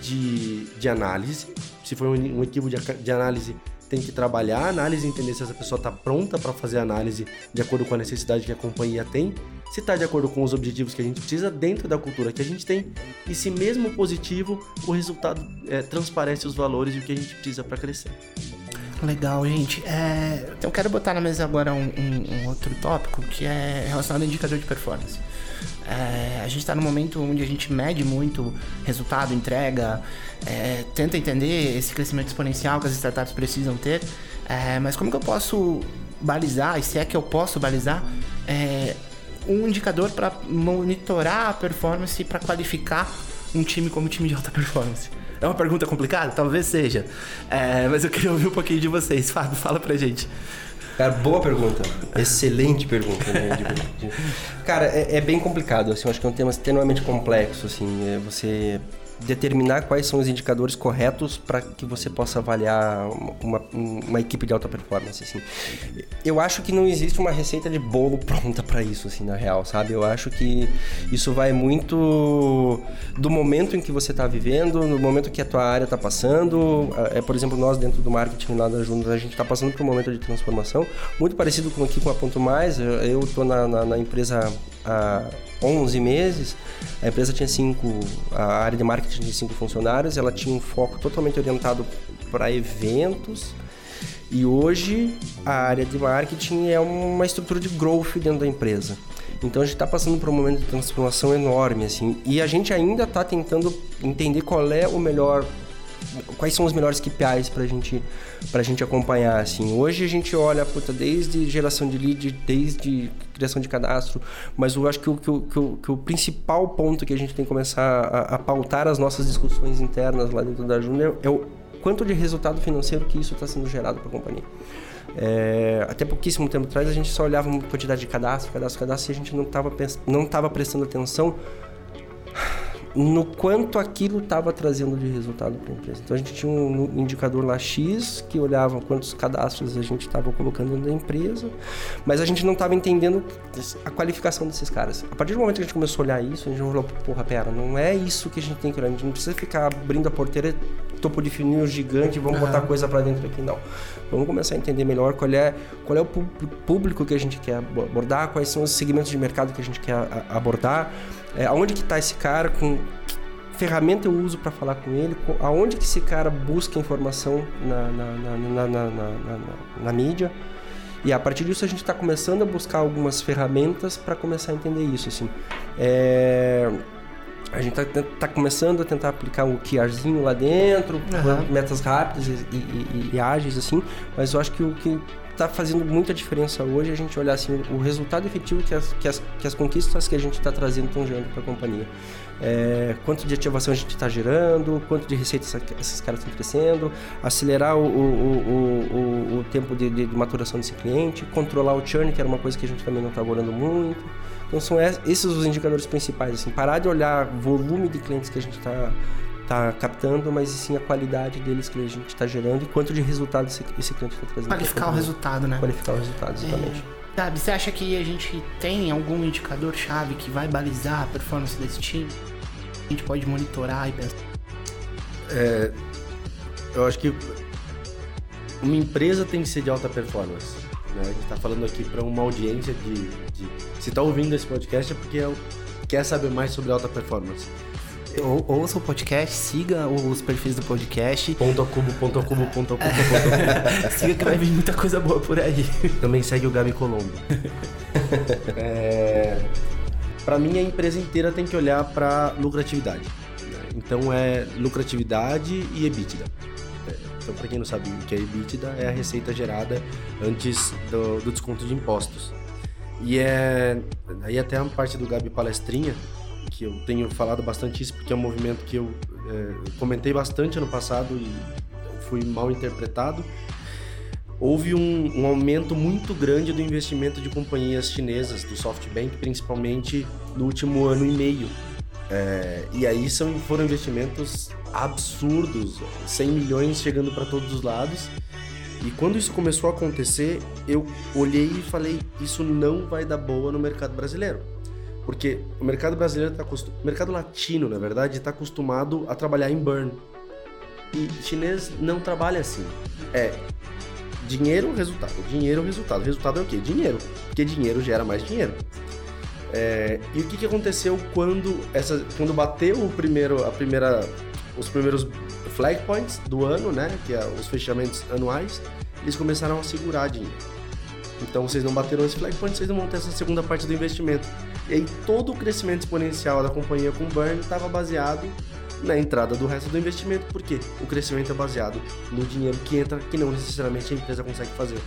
de, de análise, se foi um, um equívoco de, de análise tem que trabalhar a análise, entender se essa pessoa está pronta para fazer a análise de acordo com a necessidade que a companhia tem, se está de acordo com os objetivos que a gente precisa dentro da cultura que a gente tem, e se mesmo positivo o resultado é, transparece os valores e o que a gente precisa para crescer. Legal, gente. É, eu quero botar na mesa agora um, um, um outro tópico que é relacionado ao indicador de performance. É, a gente está num momento onde a gente mede muito resultado, entrega, é, tenta entender esse crescimento exponencial que as startups precisam ter, é, mas como que eu posso balizar, e se é que eu posso balizar, é, um indicador para monitorar a performance para qualificar um time como time de alta performance? É uma pergunta complicada? Talvez seja. É, mas eu queria ouvir um pouquinho de vocês. Fábio, fala pra gente. Cara, boa pergunta. Excelente pergunta. Né? [laughs] Cara, é, é, bem complicado. Assim, eu acho que é um tema extremamente complexo. Assim, é você determinar quais são os indicadores corretos para que você possa avaliar uma, uma, equipe de alta performance. Assim. Eu acho que não existe uma receita de bolo [laughs] pronta para isso, assim, na real, sabe? Eu acho que isso vai muito do momento em que você está vivendo, no momento que a tua área está passando. É, por exemplo, nós dentro do marketing lá da Junta, a gente está passando por um momento de transformação, muito parecido com aqui com a Ponto Mais. Eu estou na, na, na empresa há 11 meses, a empresa tinha cinco, a área de marketing tinha cinco funcionários, ela tinha um foco totalmente orientado para eventos. E hoje a área de marketing é uma estrutura de growth dentro da empresa. Então a gente está passando por um momento de transformação enorme, assim, e a gente ainda está tentando entender qual é o melhor quais são os melhores KPIs para gente, a gente acompanhar, assim. Hoje a gente olha, puta, desde geração de lead, desde criação de cadastro, mas eu acho que o, que o, que o, que o principal ponto que a gente tem que começar a, a pautar as nossas discussões internas lá dentro da Júnior é o quanto de resultado financeiro que isso está sendo gerado para a companhia. É, até pouquíssimo tempo atrás a gente só olhava a quantidade de cadastro, cadastro, cadastro e a gente não estava não tava prestando atenção no quanto aquilo estava trazendo de resultado para a empresa. Então a gente tinha um indicador lá X que olhava quantos cadastros a gente estava colocando dentro da empresa, mas a gente não estava entendendo a qualificação desses caras. A partir do momento que a gente começou a olhar isso, a gente falou, porra, pera, não é isso que a gente tem que olhar, a gente não precisa ficar abrindo a porteira topo de funil gigante, vamos uhum. botar coisa para dentro aqui, não. Vamos começar a entender melhor qual é, qual é o público que a gente quer abordar, quais são os segmentos de mercado que a gente quer abordar, é, aonde que está esse cara, com que ferramenta eu uso para falar com ele, aonde que esse cara busca informação na, na, na, na, na mídia. E a partir disso a gente está começando a buscar algumas ferramentas para começar a entender isso. Assim. É... A gente está tá começando a tentar aplicar um QRzinho lá dentro, uhum. metas rápidas e, e, e, e, ágeis, assim, mas eu acho que o que está fazendo muita diferença hoje a gente olhar assim, o resultado efetivo que as, que as, que as conquistas que a gente está trazendo estão gerando para a companhia. É, quanto de ativação a gente está gerando, quanto de receita esses caras estão crescendo, acelerar o, o, o, o tempo de, de, maturação desse cliente, controlar o churn, que era uma coisa que a gente também não estava olhando muito. Então são esses os indicadores principais, assim, parar de olhar volume de clientes que a gente está está captando, mas sim a qualidade deles que a gente está gerando e quanto de resultado esse, esse cliente está trazendo. Qualificar o resultado, né? Qualificar o resultado, exatamente. É. Sabe, você acha que a gente tem algum indicador-chave que vai balizar a performance desse time? A gente pode monitorar e pensar? É, eu acho que uma empresa tem que ser de alta performance. Né? A gente está falando aqui para uma audiência de, de se está ouvindo esse podcast é porque é, quer saber mais sobre alta performance ou, ouça o podcast, siga os perfis do podcast. Ponto a cubo, ponto a cubo, ponto a cubo, ponto a cubo. [laughs] siga que vai vir muita coisa boa por aí. Também segue o Gabi Colombo. [laughs] é... Para mim, a empresa inteira tem que olhar para lucratividade. Né? Então, é lucratividade e EBITDA. É, então, para quem não sabe o que é EBITDA, é a receita gerada antes do, do desconto de impostos. E é aí até a parte do Gabi palestrinha que eu tenho falado bastante isso, porque é um movimento que eu é, comentei bastante ano passado e fui mal interpretado. Houve um, um, aumento muito grande do investimento de companhias chinesas, do SoftBank, principalmente no último ano e meio. É, e aí são, foram investimentos absurdos, 100 milhões chegando para todos os lados. E quando isso começou a acontecer, eu olhei e falei: isso não vai dar boa no mercado brasileiro. Porque o mercado brasileiro está acostumado. Mercado latino, na verdade, está acostumado a trabalhar em burn. E chinês não trabalha assim. É dinheiro, resultado. Dinheiro, resultado. Resultado é o quê? Dinheiro. Porque dinheiro gera mais dinheiro. É, e o que, que aconteceu quando essa, quando bateu o primeiro, a primeira, os primeiros flag points do ano, né? Que é os fechamentos anuais, eles começaram a segurar dinheiro. Então vocês não bateram esse flag point, vocês não vão ter essa segunda parte do investimento. E aí todo o crescimento exponencial da companhia com burn estava baseado na entrada do resto do investimento, porque o crescimento é baseado no dinheiro que entra, que não necessariamente a empresa consegue fazer.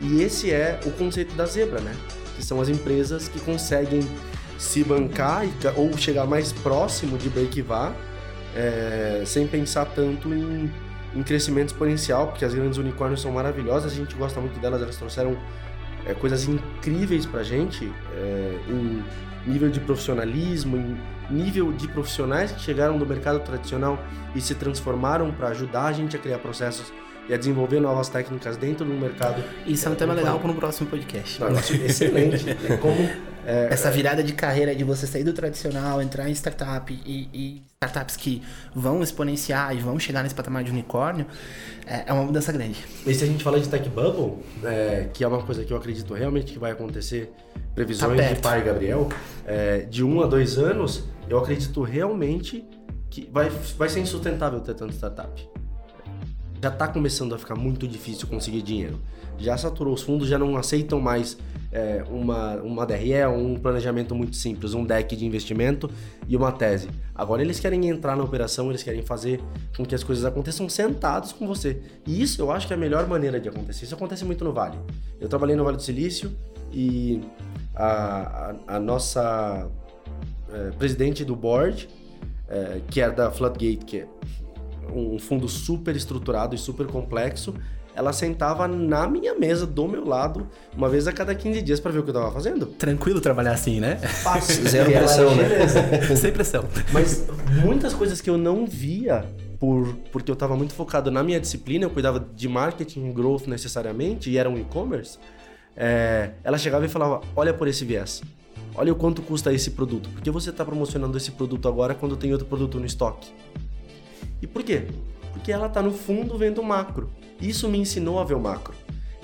E esse é o conceito da zebra, né? Que são as empresas que conseguem se bancar ou chegar mais próximo de break-even é, sem pensar tanto em, em, crescimento exponencial, porque as grandes unicórnios são maravilhosas, a gente gosta muito delas, elas trouxeram é, coisas incríveis pra gente é, em nível de profissionalismo, em nível de profissionais que chegaram do mercado tradicional e se transformaram para ajudar a gente a criar processos e a desenvolver novas técnicas dentro do mercado. Isso é um tema legal para um próximo podcast. Não, excelente. É como [laughs] é, Essa virada de carreira de você sair do tradicional, entrar em startup e, e, startups que vão exponenciar e vão chegar nesse patamar de unicórnio, é, é uma mudança grande. E se a gente fala de tech bubble, é, que é uma coisa que eu acredito realmente que vai acontecer, previsões tá de pai Gabriel, é, de um a dois anos, eu acredito realmente que vai, vai ser insustentável ter tanto startup já está começando a ficar muito difícil conseguir dinheiro. Já saturou, os fundos já não aceitam mais é, uma, uma DRE, um planejamento muito simples, um deck de investimento e uma tese. Agora eles querem entrar na operação, eles querem fazer com que as coisas aconteçam sentados com você. E isso eu acho que é a melhor maneira de acontecer. Isso acontece muito no Vale. Eu trabalhei no Vale do Silício e a, a, a nossa é, presidente do board, é, que é da Floodgate, que é um fundo super estruturado e super complexo, ela sentava na minha mesa, do meu lado, uma vez a cada 15 dias para ver o que eu tava fazendo. Tranquilo trabalhar assim, né? Fácil. [laughs] Zero pressão, né? [laughs] Sem pressão. Mas muitas coisas que eu não via por, porque eu estava muito focado na minha disciplina, eu cuidava de marketing growth necessariamente, e era um e-commerce, é, ela chegava e falava, olha por esse viés. Olha o quanto custa esse produto. Por que você está promocionando esse produto agora quando tem outro produto no estoque? E por quê? Porque ela está no fundo vendo o macro. Isso me ensinou a ver o macro.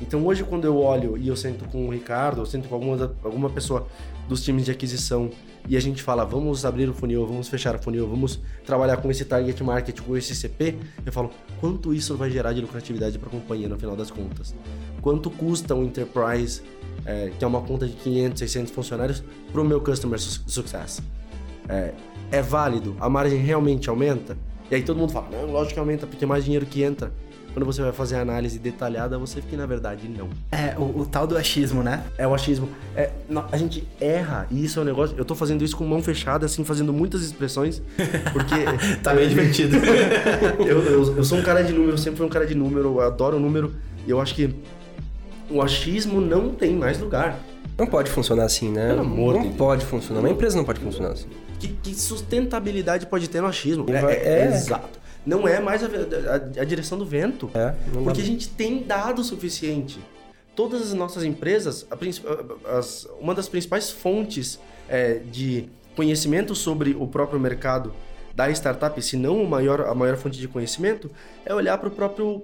Então hoje quando eu olho e eu sento com o Ricardo, eu sento com alguma, alguma pessoa dos times de aquisição e a gente fala, vamos abrir o funil, vamos fechar o funil, vamos trabalhar com esse target market, com esse CP, eu falo, quanto isso vai gerar de lucratividade para a companhia no final das contas? Quanto custa um enterprise, é, que é uma conta de 500, 600 funcionários, para o meu customer success? É, é válido? A margem realmente aumenta? E aí todo mundo fala, não, lógico que aumenta, porque mais dinheiro que entra. Quando você vai fazer a análise detalhada, você fica na verdade não. É, o, o tal do achismo, né? É o achismo. É, a gente erra, e isso é um negócio. Eu tô fazendo isso com mão fechada, assim, fazendo muitas expressões, porque. [laughs] tá meio divertido. [laughs] eu, eu, eu, sou um cara de número, sempre fui um cara de número, eu adoro número, e eu acho que o achismo não tem mais lugar. Não pode funcionar assim, né? Pelo amor não de pode funcionar. Uma empresa não pode funcionar assim que, que sustentabilidade pode ter no achismo? É, é, é, exato. Não é mais a, a, a direção do vento. É, porque a gente tem dado suficiente. Todas as nossas empresas, a, as, uma das principais fontes é, de conhecimento sobre o próprio mercado da startup, se não maior, a maior fonte de conhecimento, é olhar para próprio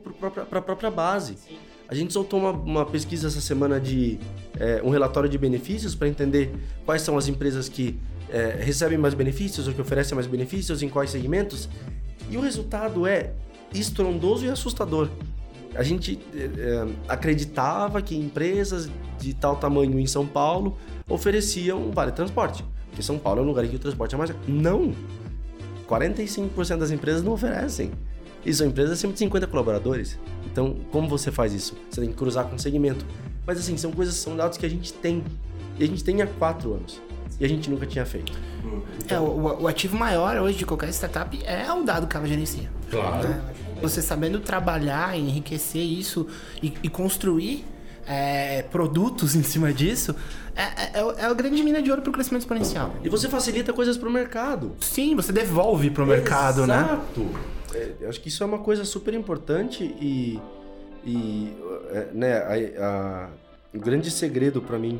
a própria base. Sim. A gente soltou uma, uma, pesquisa essa semana de é, um relatório de benefícios para entender quais são as empresas que é, recebem mais benefícios ou que oferecem mais benefícios, em quais segmentos. E o resultado é estrondoso e assustador. A gente é, é, acreditava que empresas de tal tamanho em São Paulo ofereciam vale transporte, porque São Paulo é um lugar em que o transporte é mais. Não! 45% das empresas não oferecem. E são empresas acima de 50 colaboradores. Então, como você faz isso? Você tem que cruzar com o segmento. Mas assim, são coisas, são dados que a gente tem. E a gente tem há quatro anos. E a gente nunca tinha feito. É, o, o ativo maior hoje de qualquer startup é o dado que ela gerencia. Claro. né? Você sabendo trabalhar, enriquecer isso e, e construir é, produtos [laughs] em cima disso, é, é, é o- é a grande mina de ouro para o crescimento exponencial. E você facilita coisas pro mercado. Sim, você devolve pro mercado, né? Exato. É, eu acho que isso é uma coisa super importante e, e é, né, a- a- o grande segredo para mim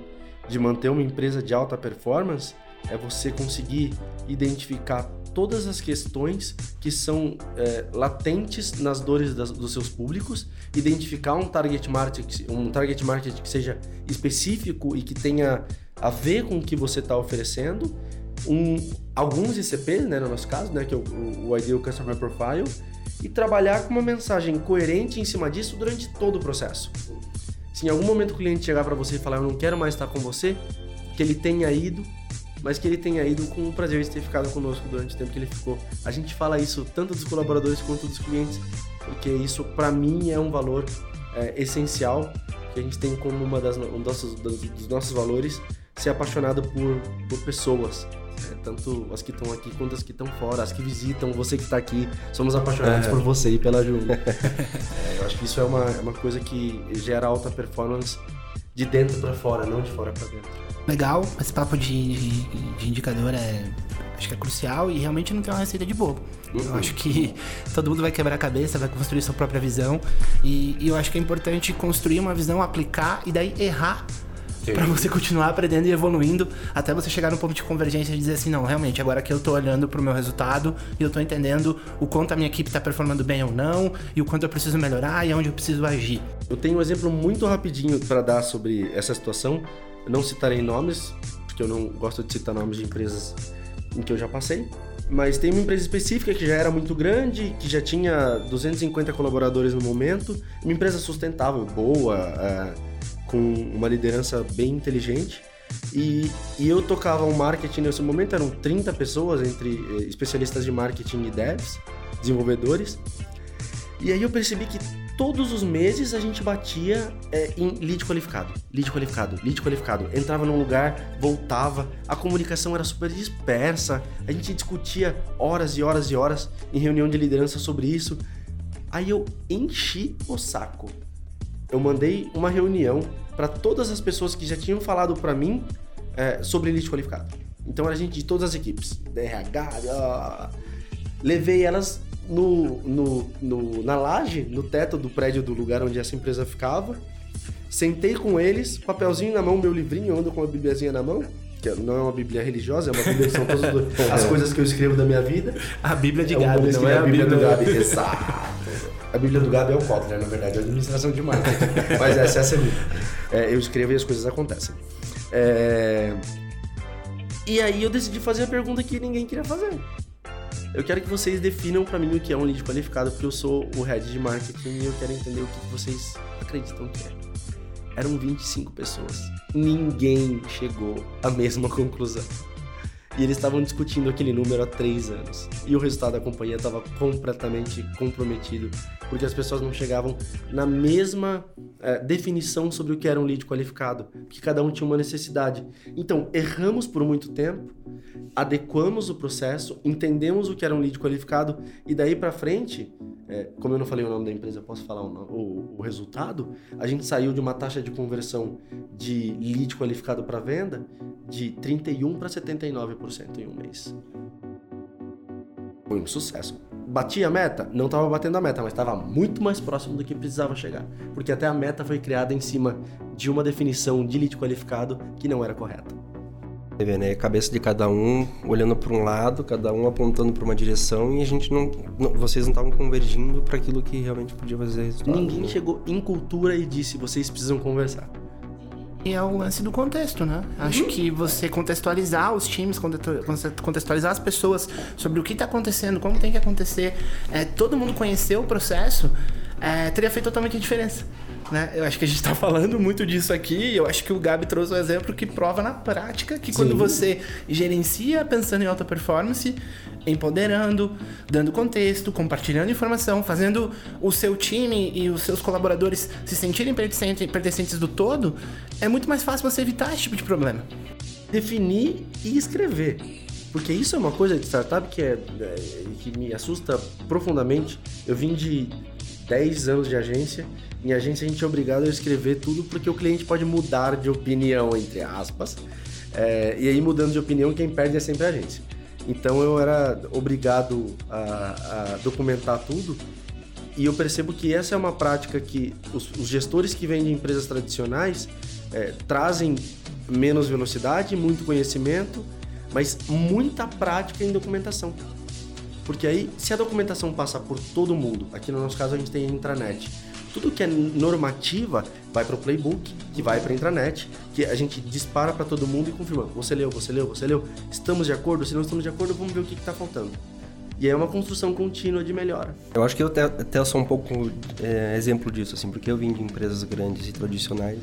de manter uma empresa de alta performance é você conseguir identificar todas as questões que são é, latentes nas dores das- dos seus públicos, identificar um target market, um target market que seja específico e que tenha a ver com o que você está oferecendo um, alguns ICPs, né, no nosso caso, né, que é o, o, Ideal Customer Profile, e trabalhar com uma mensagem coerente em cima disso durante todo o processo. Se em algum momento o cliente chegar para você e falar, eu não quero mais estar com você, que ele tenha ido, mas que ele tenha ido com o prazer de ter ficado conosco durante o tempo que ele ficou. A gente fala isso tanto dos colaboradores quanto dos clientes, porque isso para mim é um valor é, essencial que a gente tem como uma das um dos dos nossos valores ser apaixonado por, por pessoas. É, tanto as que estão aqui quanto as que estão fora, as que visitam, você que está aqui, somos apaixonados É. por você e pela Ju. [laughs] É, eu acho que isso é uma, é uma coisa que gera alta performance de dentro para fora, não de fora para dentro. Legal, esse papo de, de- de indicador é. Acho que é crucial e realmente não tem uma receita de bolo. Eu acho que [laughs] todo mundo vai quebrar a cabeça, vai construir sua própria visão. E, e eu acho que é importante construir uma visão, aplicar e daí errar Pra você continuar aprendendo e evoluindo até você chegar no ponto de convergência e dizer assim, não, realmente, agora que eu tô olhando pro meu resultado e eu tô entendendo o quanto a minha equipe tá performando bem ou não, e o quanto eu preciso melhorar e onde eu preciso agir. Eu tenho um exemplo muito rapidinho para dar sobre essa situação. Eu não citarei nomes, porque eu não gosto de citar nomes de empresas em que eu já passei. Mas tem uma empresa específica que já era muito grande, que já tinha 250 colaboradores no momento, uma empresa sustentável, boa, é, com uma liderança bem inteligente. E, e eu tocava um marketing nesse momento, eram 30 pessoas, entre eh, especialistas de marketing e devs, desenvolvedores. E aí eu percebi que todos os meses a gente batia é, em lead qualificado, lead qualificado, lead qualificado. Entrava num lugar, voltava, a comunicação era super dispersa, a gente discutia horas e horas e horas em reunião de liderança sobre isso. Aí eu enchi o saco. Eu mandei uma reunião para todas as pessoas que já tinham falado para mim é, sobre lead qualificado. Então era gente de todas as equipes, DRH, ah, levei elas no, no, no- na laje, no teto do prédio do lugar onde essa empresa ficava. Sentei com eles, papelzinho na mão, meu livrinho, ando com uma bibliazinha na mão, que não é uma bíblia religiosa, é uma bíblia que são todas as [laughs] coisas que eu escrevo da minha vida. A Bíblia de É Gabi, não é a Bíblia do Gabi. [laughs] Exato. A Bíblia do Gabi é o Kotler, na verdade, é a administração de marketing. [laughs] Mas essa, essa é a minha. É, eu escrevo e as coisas acontecem. É, E aí eu decidi fazer a pergunta que ninguém queria fazer. Eu quero que vocês definam pra mim o que é um lead qualificado, porque eu sou o head de marketing e eu quero entender o que vocês acreditam que é. Eram 25 pessoas. Ninguém chegou à mesma [laughs] conclusão. E eles estavam discutindo aquele número há três anos. E o resultado da companhia estava completamente comprometido, porque as pessoas não chegavam na mesma eh, definição sobre o que era um lead qualificado, porque cada um tinha uma necessidade. Então, erramos por muito tempo, adequamos o processo, entendemos o que era um lead qualificado, e daí para frente, eh, como eu não falei o nome da empresa, posso falar o, o- o resultado? A gente saiu de uma taxa de conversão de lead qualificado para venda de 31 para 79% em um mês. Foi um sucesso. Batia a meta? Não estava batendo a meta, mas estava muito mais próximo do que precisava chegar. Porque até a meta foi criada em cima de uma definição de lead qualificado que não era correta. Você vê, né? Cabeça de cada um olhando para um lado, cada um apontando para uma direção e a gente não, não- vocês não estavam convergindo para aquilo que realmente podia fazer resultado. Ninguém né? chegou em cultura e disse: vocês precisam conversar. E é o lance do contexto, né? Acho que você contextualizar os times, conte- contextualizar as pessoas sobre o que está acontecendo, como tem que acontecer, é, todo mundo conhecer o processo, é, teria feito totalmente diferença. Né? Eu acho que a gente está falando muito disso aqui, e eu acho que o Gabi trouxe um exemplo que prova na prática que quando Sim. você gerencia pensando em alta performance, empoderando, dando contexto, compartilhando informação, fazendo o seu time e os seus colaboradores se sentirem pertencentes, pertencentes do todo, é muito mais fácil você evitar esse tipo de problema. definir e escrever. Porque isso é uma coisa de startup que, é, é, que me assusta profundamente. Eu vim de 10 anos de agência. Em agência a gente é obrigado a escrever tudo porque o cliente pode mudar de opinião, entre aspas. É, e aí, mudando de opinião, quem perde é sempre a agência. Então eu era obrigado a, a documentar tudo. E eu percebo que essa é uma prática que os, os gestores que vêm de empresas tradicionais é, trazem menos velocidade, muito conhecimento, mas muita prática em documentação. Porque aí, se a documentação passa por todo mundo, aqui no nosso caso a gente tem a intranet, tudo que é normativa vai para o playbook, que vai para a intranet, que a gente dispara para todo mundo e confirma. Você leu, você leu, você leu. Estamos de acordo? Se não estamos de acordo, vamos ver o que está faltando. E é uma construção contínua de melhora. Eu acho que eu até, até sou um pouco é, exemplo disso, assim, porque eu vim de empresas grandes e tradicionais.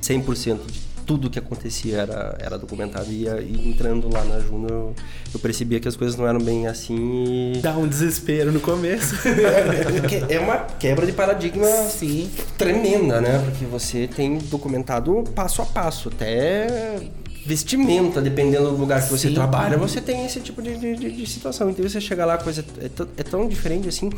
100% de tudo que acontecia era, era documentado. E, e entrando lá na Juno, eu, eu, percebia que as coisas não eram bem assim. E... Dá um desespero no começo. [laughs] é, é uma quebra de paradigma Sim. tremenda, né? Porque você tem documentado passo a passo, até vestimenta, dependendo do lugar que você Sim. trabalha, você tem esse tipo de, de, de situação. Então você chega lá, a coisa é, é tão diferente assim.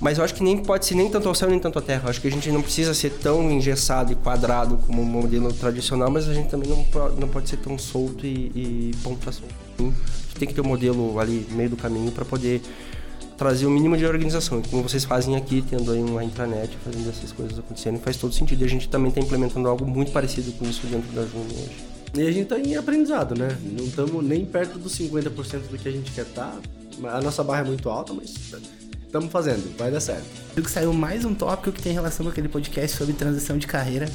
Mas eu acho que nem pode ser nem tanto ao céu nem tanto à terra. Eu acho que a gente não precisa ser tão engessado e quadrado como o modelo tradicional, mas a gente também não, não pode ser tão solto e, e a solto. Tem que ter um modelo ali meio do caminho para poder trazer o mínimo de organização. Como vocês fazem aqui, tendo aí uma intranet, fazendo essas coisas acontecendo, faz todo sentido. E a gente também está implementando algo muito parecido com isso dentro da Juno hoje. E a gente está em aprendizado, né? Não estamos nem perto dos 50% do que a gente quer estar. Tá. A nossa barra é muito alta, mas estamos fazendo, vai dar certo. Viu que saiu mais um tópico que tem relação com aquele podcast sobre transição de carreira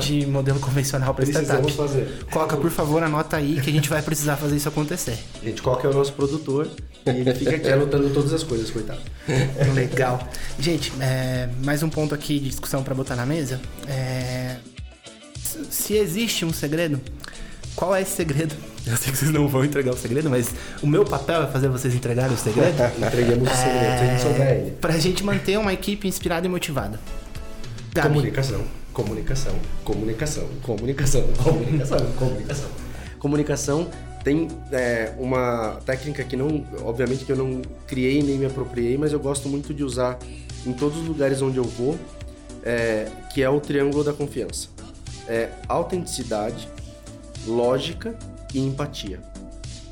de modelo convencional para startup. fazer. Coloca, por favor, anota aí que a gente vai precisar fazer isso acontecer. Gente, qual que é o nosso produtor? E ele fica aqui anotando todas as coisas, coitado. [laughs] Legal. Gente, é, mais um ponto aqui de discussão para botar na mesa. É, se existe um segredo, qual é esse segredo? [laughs] Eu sei que vocês não vão entregar o segredo, mas o meu papel é fazer vocês entregarem o segredo. [laughs] Entregamos o segredo, é... se a gente souber ele. Pra gente manter uma equipe inspirada e motivada. Gabi. Comunicação, comunicação, comunicação, comunicação, [laughs] comunicação, comunicação. Comunicação tem é, uma técnica que não, obviamente que eu não criei nem me apropriei, mas eu gosto muito de usar em todos os lugares onde eu vou, é, que é o triângulo da confiança. É autenticidade, lógica e empatia.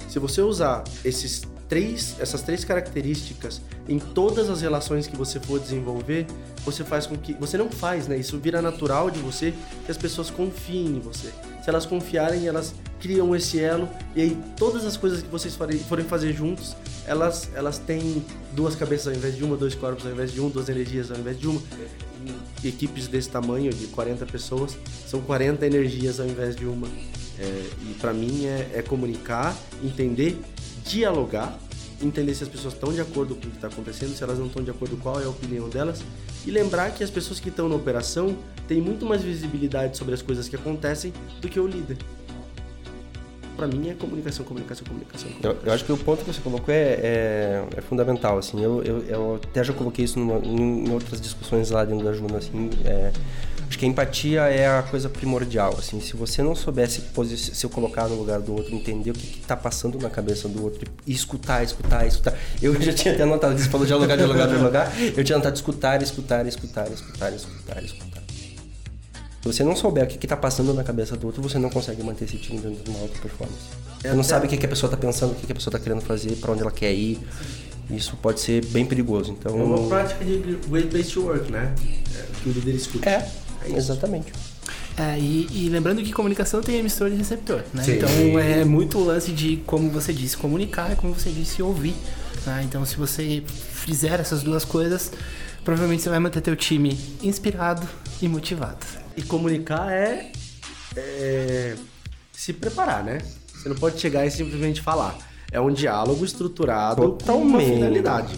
Se você usar esses três, essas três características em todas as relações que você for desenvolver, você faz com que você não faz, né? Isso vira natural de você que as pessoas confiem em você. Se elas confiarem, elas criam esse elo e aí todas as coisas que vocês forem fazer juntos, elas elas têm duas cabeças ao invés de uma, dois corpos ao invés de um, duas energias ao invés de uma. equipes desse tamanho, de 40 pessoas, são 40 energias ao invés de uma. É, e para mim é, é, comunicar, entender, dialogar, entender se as pessoas estão de acordo com o que está acontecendo, se elas não estão de acordo, qual é a opinião delas, e lembrar que as pessoas que estão na operação têm muito mais visibilidade sobre as coisas que acontecem do que o líder. Para mim é comunicação, comunicação, comunicação. comunicação. Eu, eu, acho que o ponto que você colocou é, é, é fundamental. Assim, eu, eu, eu, até já coloquei isso numa, em outras discussões lá dentro da Juno. Assim, é, Acho que a empatia é a coisa primordial, assim. Se você não soubesse se eu colocar no lugar do outro, entender o que, está passando na cabeça do outro e escutar, escutar, escutar. Eu [laughs] já tinha até anotado, você falou dialogar, dialogar, dialogar. Eu tinha anotado escutar, escutar, escutar, escutar, escutar, escutar. Se você não souber o que, está passando na cabeça do outro, você não consegue manter esse time dentro de uma alta performance. Você não sabe o que, que a pessoa está pensando, o que, que a pessoa está querendo fazer, para onde ela quer ir. Isso pode ser bem perigoso. Então, é uma prática de great place to work, né? É, que o líder escuta. É, é Exatamente. É, e, e, lembrando que comunicação tem emissor e receptor, né? Sim. Então é muito o lance de, como você disse, comunicar e como você disse, ouvir. Né? Então se você fizer essas duas coisas, provavelmente você vai manter teu time inspirado e motivado. E comunicar é, é se preparar, né? Você não pode chegar e simplesmente falar. É um diálogo estruturado Totalmente. com uma finalidade.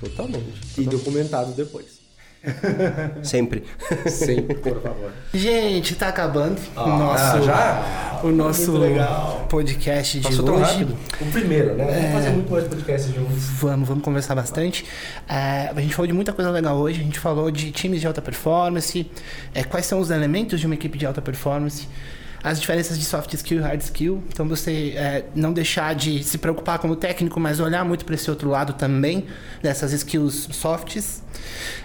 Totalmente. E documentado depois. [laughs] Sempre. Sempre, por favor. Gente, tá acabando ah, o nosso, já? O nosso podcast de Passou hoje. Tão rápido. O primeiro, né? Vamos é, fazer muito mais podcasts juntos. Vamos, vamos conversar bastante. É, a gente falou de muita coisa legal hoje. A gente falou de times de alta performance, é, quais são os elementos de uma equipe de alta performance. As diferenças de soft skill e hard skill. Então você é, não deixar de se preocupar como técnico, mas olhar muito para esse outro lado também dessas skills softs.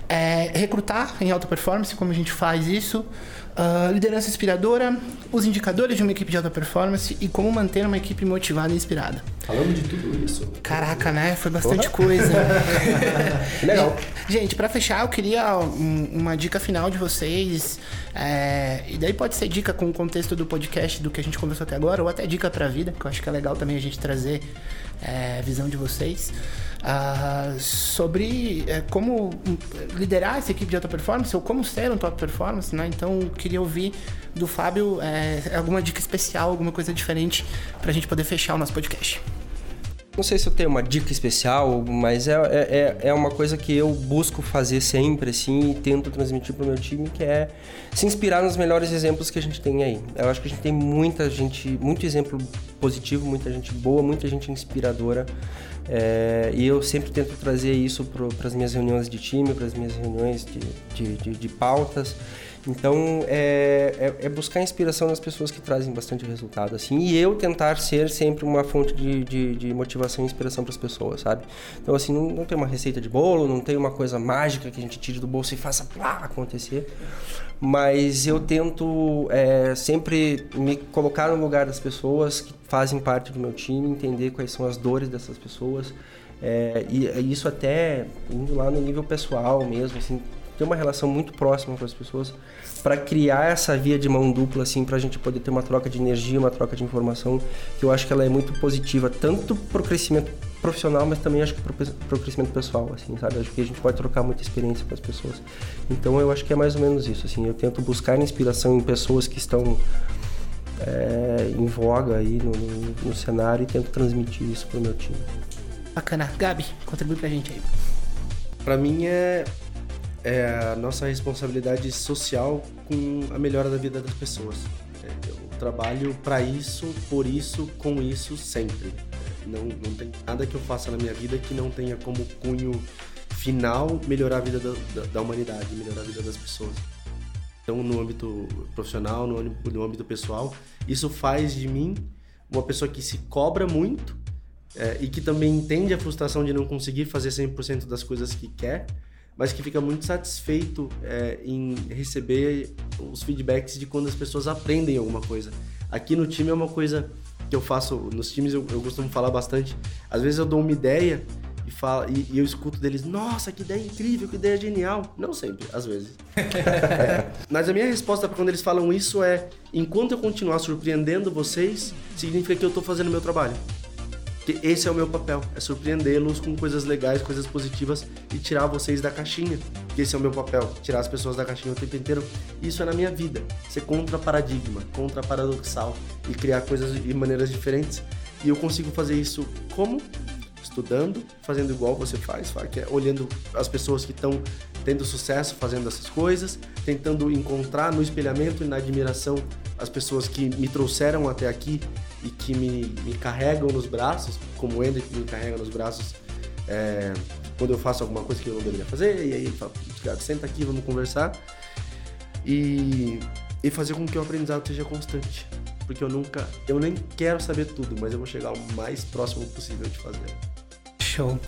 É, recrutar em alta performance, como a gente faz isso. Uh, liderança inspiradora, os indicadores de uma equipe de alta performance e como manter uma equipe motivada e inspirada. Falando de tudo isso. Caraca, né? Foi bastante Porra. coisa. [laughs] Legal. Gente, para fechar, eu queria um, uma dica final de vocês. É, e daí pode ser dica com o contexto do podcast do que a gente conversou até agora, ou até dica pra vida, que eu acho que é legal também a gente trazer é, visão de vocês. Uh, sobre é, como liderar essa equipe de alta performance ou como ser um top performance, né? Então, queria ouvir do Fábio é, alguma dica especial, alguma coisa diferente para a gente poder fechar o nosso podcast. Não sei se eu tenho uma dica especial, mas é, é, é, é uma coisa que eu busco fazer sempre, assim, e tento transmitir para o meu time, que é se inspirar nos melhores exemplos que a gente tem aí. Eu acho que a gente tem muita gente, muito exemplo positivo, muita gente boa, muita gente inspiradora é, e eu sempre tento trazer isso para as minhas reuniões de time, para as minhas reuniões de, de, de, de pautas. Então, é, é, é, buscar inspiração nas pessoas que trazem bastante resultado, assim. E eu tentar ser sempre uma fonte de, de, de motivação e inspiração para as pessoas, sabe? Então, assim, não, não tem uma receita de bolo, não tem uma coisa mágica que a gente tire do bolso e faça plá, acontecer. Mas eu tento é, sempre me colocar no lugar das pessoas que fazem parte do meu time, entender quais são as dores dessas pessoas. É, e, isso até indo lá no nível pessoal mesmo, assim, ter uma relação muito próxima com as pessoas para criar essa via de mão dupla assim para a gente poder ter uma troca de energia, uma troca de informação que eu acho que ela é muito positiva tanto para o crescimento profissional, mas também acho que para o crescimento pessoal, assim, sabe? Acho que a gente pode trocar muita experiência com as pessoas. Então eu acho que é mais ou menos isso, assim. Eu tento buscar inspiração em pessoas que estão é, em voga aí no, no, no cenário e tento transmitir isso para o meu time. Bacana. Gabi, contribui para a gente aí. Para mim é é a nossa responsabilidade social com a melhora da vida das pessoas. É, eu trabalho para isso, por isso, com isso sempre. Não, não tem nada que eu faça na minha vida que não tenha como cunho final melhorar a vida da, da, da humanidade, melhorar a vida das pessoas. Então, no âmbito profissional, no, no âmbito pessoal, isso faz de mim uma pessoa que se cobra muito é, e que também entende a frustração de não conseguir fazer 100% das coisas que quer, mas que fica muito satisfeito é, em receber os feedbacks de quando as pessoas aprendem alguma coisa. Aqui no time é uma coisa que eu faço, nos times eu, eu costumo falar bastante. Às vezes eu dou uma ideia e, falo, e, e eu escuto deles, nossa, que ideia incrível, que ideia genial. Não sempre, às vezes. é. [laughs] Mas a minha resposta para quando eles falam isso é: enquanto eu continuar surpreendendo vocês, significa que eu estou fazendo o meu trabalho. Que esse é o meu papel, é surpreendê-los com coisas legais, coisas positivas e tirar vocês da caixinha. Que esse é o meu papel, tirar as pessoas da caixinha o tempo inteiro. Isso é na minha vida, ser contra paradigma, contra paradoxal e criar coisas e maneiras diferentes. E eu consigo fazer isso como estudando, fazendo igual você faz, que é olhando as pessoas que estão tendo sucesso fazendo essas coisas, tentando encontrar no espelhamento e na admiração as pessoas que me trouxeram até aqui e que me, me carregam nos braços, como o que me carrega nos braços é, quando eu faço alguma coisa que eu não deveria fazer, e aí ele fala, senta aqui, vamos conversar. E, e fazer com que o aprendizado seja constante. Porque eu nunca, eu nem quero saber tudo, mas eu vou chegar o mais próximo possível de fazer. Show.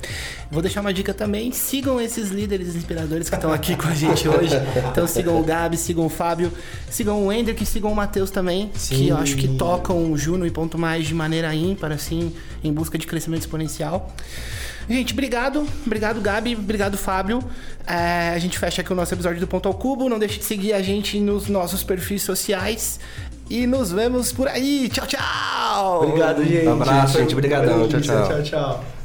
Vou deixar uma dica também. Sigam esses líderes inspiradores que estão aqui com a gente hoje. Então sigam o Gabi, sigam o Fábio, sigam o Ender, que sigam o Matheus também, Sim. que eu acho que tocam o Juno e ponto mais de maneira ímpar, assim, em busca de crescimento exponencial. Gente, obrigado. Obrigado, Gabi. Obrigado, Fábio. É, a gente fecha aqui o nosso episódio do Ponto ao Cubo. Não deixe de seguir a gente nos nossos perfis sociais. E nos vemos por aí. Tchau, tchau. Obrigado, gente. Um abraço, gente. Obrigadão. Tchau, tchau. Tchau, tchau.